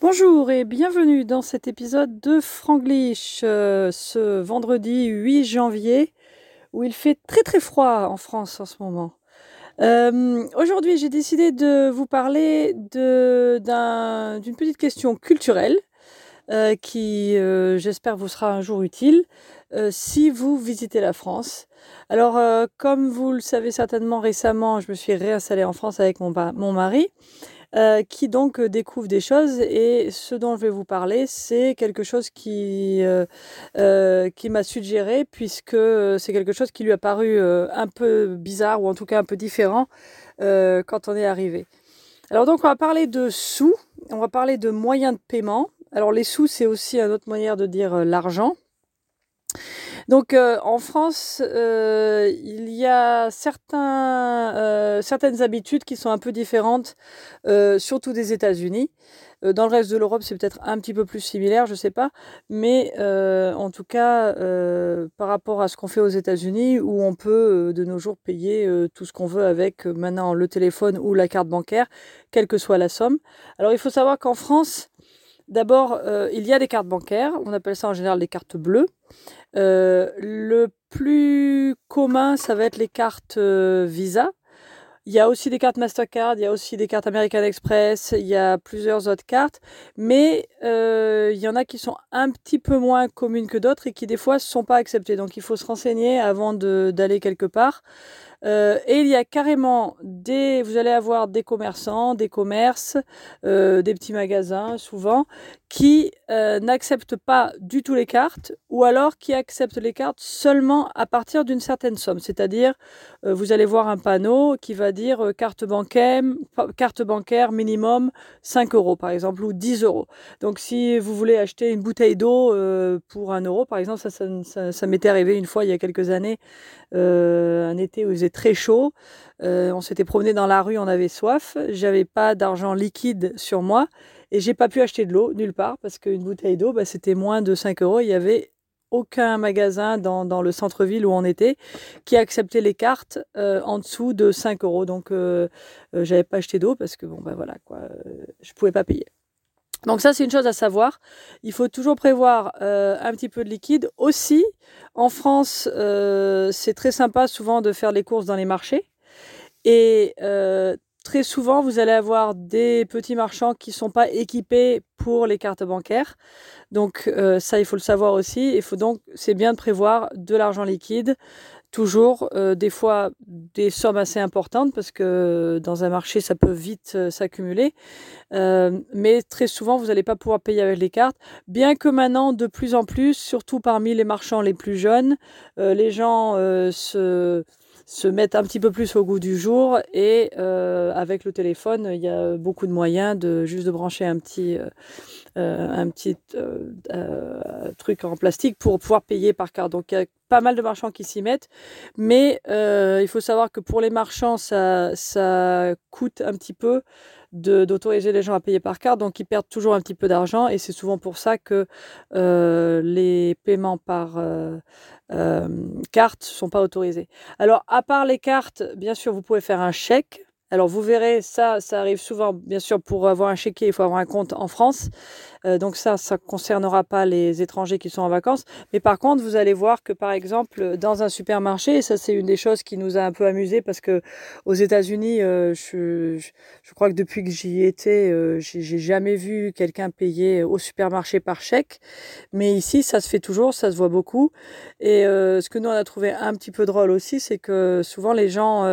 Bonjour et bienvenue dans cet épisode de Franglish euh, ce vendredi 8 janvier où il fait très très froid en France en ce moment. Euh, aujourd'hui j'ai décidé de vous parler d'une petite question culturelle euh, qui j'espère vous sera un jour utile si vous visitez la France. Alors comme vous le savez certainement récemment je me suis réinstallée en France avec mon, mon mari. Euh, qui donc euh, découvre des choses. Et ce dont je vais vous parler, c'est quelque chose qui, euh, qui m'a suggéré, puisque c'est quelque chose qui lui a paru un peu bizarre, ou en tout cas un peu différent, quand on est arrivé. Alors donc on va parler de sous, on va parler de moyens de paiement. Alors les sous, c'est aussi une autre manière de dire l'argent. Donc euh, en France, euh, il y a euh, certaines habitudes qui sont un peu différentes, surtout des États-Unis. Dans le reste de l'Europe, c'est peut-être un petit peu plus similaire, je ne sais pas. Mais en tout cas, par rapport à ce qu'on fait aux États-Unis, où on peut de nos jours payer tout ce qu'on veut avec maintenant le téléphone ou la carte bancaire, quelle que soit la somme. Alors il faut savoir qu'en France, D'abord, il y a des cartes bancaires, on appelle ça en général des cartes bleues. Euh, le plus commun, ça va être les cartes euh, Visa. Il y a aussi des cartes Mastercard, il y a aussi des cartes American Express, il y a plusieurs autres cartes, mais euh, il y en a qui sont un petit peu moins communes que d'autres et qui des fois ne sont pas acceptées. Donc il faut se renseigner avant d'aller quelque part. Euh, et il y a carrément des, vous allez avoir des commerçants, des commerces, euh, des petits magasins souvent, qui euh, n'acceptent pas du tout les cartes, ou alors qui acceptent les cartes seulement à partir d'une certaine somme. C'est-à-dire, vous allez voir un panneau qui va dire carte bancaire, carte bancaire minimum 5 euros par exemple, ou 10 euros. Donc si vous voulez acheter une bouteille d'eau pour 1 euro, par exemple, ça, ça, m'était arrivé une fois il y a quelques années, un été où très chaud. Euh, on s'était promené dans la rue, on avait soif. J'avais pas d'argent liquide sur moi et j'ai pas pu acheter de l'eau nulle part parce qu'une bouteille d'eau, bah, c'était moins de 5 euros. Il y avait aucun magasin dans, le centre-ville où on était qui acceptait les cartes euh, en dessous de 5 euros. Donc, euh, j'avais pas acheté d'eau parce que bon, bah voilà, quoi, je pouvais pas payer. Donc ça, c'est une chose à savoir. Il faut toujours prévoir euh, un petit peu de liquide. Aussi, en France, euh, c'est très sympa souvent de faire les courses dans les marchés. Et euh, très souvent, vous allez avoir des petits marchands qui ne sont pas équipés pour les cartes bancaires. Donc ça, il faut le savoir aussi. Il faut donc, c'est bien de prévoir de l'argent liquide toujours euh, des fois des sommes assez importantes parce que dans un marché ça peut vite euh, s'accumuler. Euh, mais très souvent vous n'allez pas pouvoir payer avec les cartes. Bien que maintenant de plus en plus surtout parmi les marchands les plus jeunes les gens se se mettent un petit peu plus au goût du jour et avec le téléphone il y a beaucoup de moyens de juste de brancher un petit un petit truc en plastique pour pouvoir payer par carte. Donc il y a pas mal de marchands qui s'y mettent, mais euh, il faut savoir que pour les marchands, ça, coûte un petit peu d'autoriser les gens à payer par carte, donc ils perdent toujours un petit peu d'argent, et c'est souvent pour ça que euh, les paiements par euh, carte ne sont pas autorisés. Alors, à part les cartes, bien sûr, vous pouvez faire un chèque. Alors vous verrez, ça, ça arrive souvent, bien sûr, pour avoir un chéquier, il faut avoir un compte en France. Euh, donc ça, ça concernera pas les étrangers qui sont en vacances. Mais par contre, vous allez voir que par exemple, dans un supermarché, et ça c'est une des choses qui nous a un peu amusé parce que aux États-Unis, euh, je, crois que depuis que j'y étais, euh, j'ai jamais vu quelqu'un payer au supermarché par chèque. Mais ici, ça se fait toujours, ça se voit beaucoup. Et ce que nous on a trouvé un petit peu drôle aussi, c'est que souvent les gens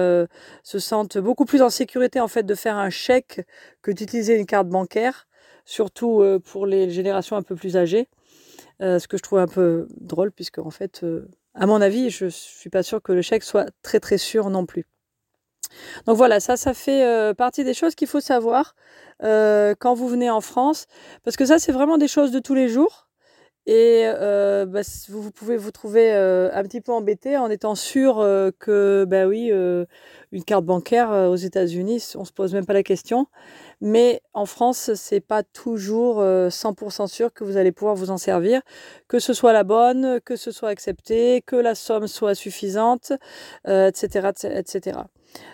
se sentent beaucoup plus en sécurité en fait de faire un chèque que d'utiliser une carte bancaire surtout euh, pour les générations un peu plus âgées. Euh, ce que je trouve un peu drôle, puisque en fait, euh, à mon avis, je suis pas sûre que le chèque soit très très sûr non plus. Donc voilà, ça, ça fait partie des choses qu'il faut savoir quand vous venez en France, parce que ça, c'est vraiment des choses de tous les jours. Et euh, bah, vous, pouvez vous trouver euh, un petit peu embêté en étant sûr euh, que, bah oui, une carte bancaire aux États-Unis, on se pose même pas la question. Mais en France, c'est pas toujours 100% sûr que vous allez pouvoir vous en servir, que ce soit la bonne, que ce soit accepté, que la somme soit suffisante, etc., etc.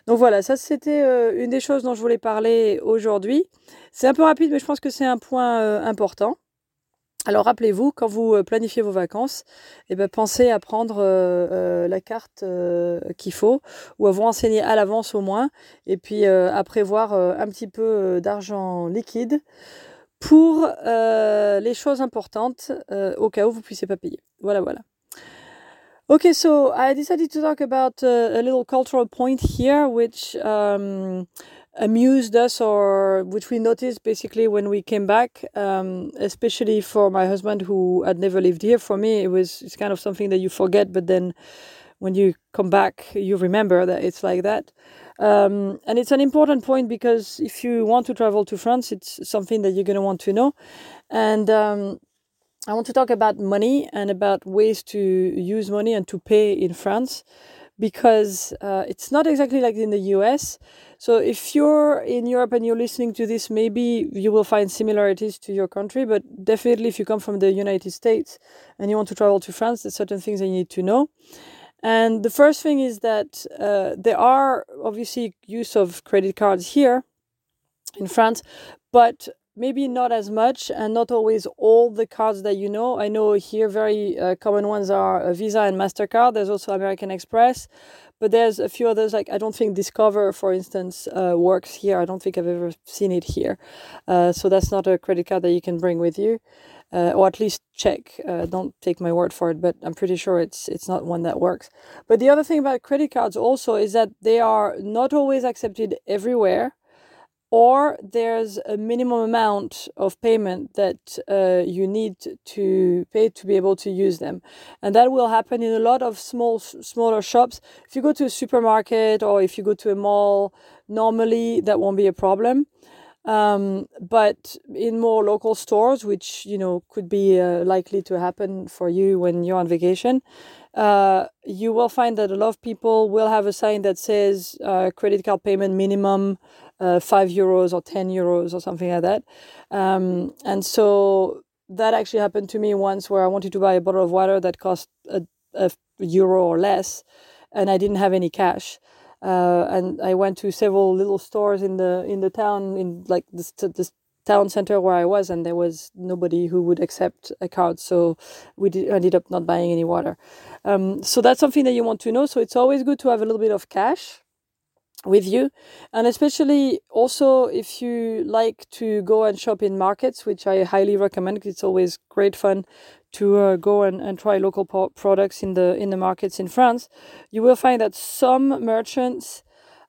Donc voilà, ça c'était une des choses dont je voulais parler aujourd'hui. C'est un peu rapide, mais je pense que c'est un point important. Alors rappelez-vous, quand vous euh, planifiez vos vacances, eh ben, pensez à prendre euh, euh, la carte qu'il faut ou à vous renseigner à l'avance au moins et puis à prévoir un petit peu d'argent liquide pour les choses importantes au cas où vous ne puissiez pas payer. Voilà, voilà. Okay, so I decided to talk about a little cultural point here, which um, amused us or which we noticed basically when we came back um, especially for my husband who had never lived here. For me it was it's kind of something that you forget but then when you come back you remember that it's like that. Um, and it's an important point because if you want to travel to france it's something that you're going to want to know. And um, i want to talk about money and about ways to use money and to pay in france because uh, it's not exactly like in the US. So if you're in Europe and you're listening to this, maybe you will find similarities to your country, but definitely if you come from the United States and you want to travel to France, there's certain things that you need to know. And the first thing is that uh, there are obviously use of credit cards here in France, but maybe not as much and not always all the cards that you know. I know here very uh, common ones are uh, Visa and MasterCard. There's also American Express, but there's a few others like I don't think Discover, for instance, uh, works here. I don't think I've ever seen it here. Uh, so that's not a credit card that you can bring with you. Uh, or at least check. Uh, don't take my word for it, but I'm pretty sure it's it's not one that works. But the other thing about credit cards also is that they are not always accepted everywhere or there's a minimum amount of payment that uh, you need to pay to be able to use them. And that will happen in a lot of small smaller shops. If you go to a supermarket or if you go to a mall normally that won't be a problem. Um, but in more local stores which you know could be uh, likely to happen for you when you're on vacation uh, you will find that a lot of people will have a sign that says uh, credit card payment minimum uh, five euros or 10 euros or something like that. Um, and so that actually happened to me once where I wanted to buy a bottle of water that cost a, a euro or less, and I didn't have any cash. Uh, and I went to several little stores in the in the town in like this town center where I was, and there was nobody who would accept a card. So we did, ended up not buying any water. Um, so that's something that you want to know. So it's always good to have a little bit of cash with you and especially also if you like to go and shop in markets which i highly recommend it's always great fun to uh, go and, and try local po- products in the in the markets in france you will find that some merchants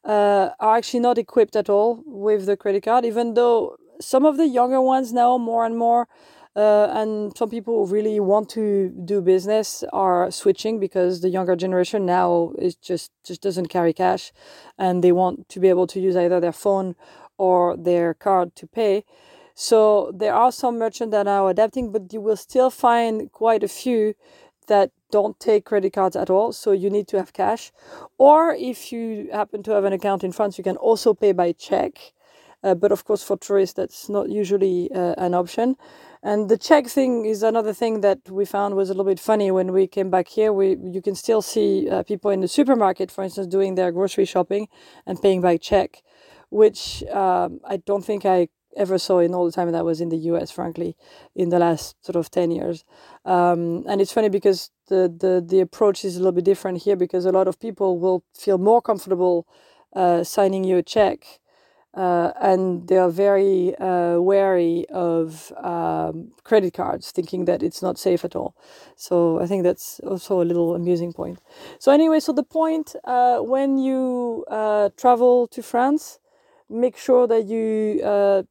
uh, are actually not equipped at all with the credit card even though some of the younger ones now more and more uh, and some people who really want to do business are switching because the younger generation now is just just doesn't carry cash, and they want to be able to use either their phone or their card to pay. So there are some merchants that are adapting, but you will still find quite a few that don't take credit cards at all. So you need to have cash. Or if you happen to have an account in France, you can also pay by check. Uh, but of course, for tourists, that's not usually uh, an option. And the check thing is another thing that we found was a little bit funny when we came back here. We you can still see uh, people in the supermarket, for instance, doing their grocery shopping and paying by check, which um, I don't think I ever saw in all the time that I was in the US, frankly, in the last sort of 10 years. Um, and it's funny because the, the, the approach is a little bit different here because a lot of people will feel more comfortable uh, signing you a check uh, and they are very uh, wary of um, credit cards, thinking that it's not safe at all. So I think that's also a little amusing point. So anyway, so the point uh, when you uh, travel to France, make sure that you uh,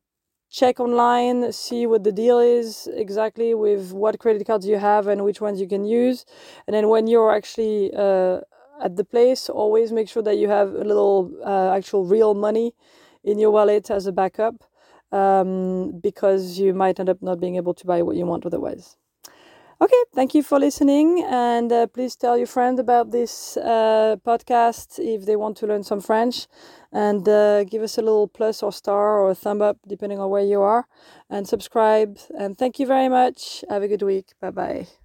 check online, see what the deal is exactly with what credit cards you have and which ones you can use, and then when you're actually uh, at the place, always make sure that you have a little actual real money in your wallet as a backup um, because you might end up not being able to buy what you want otherwise. Okay, thank you for listening, and uh, please tell your friend about this uh, podcast if they want to learn some French, and uh, give us a little plus or star or a thumb up depending on where you are, and subscribe. And thank you very much. Have a good week. Bye bye.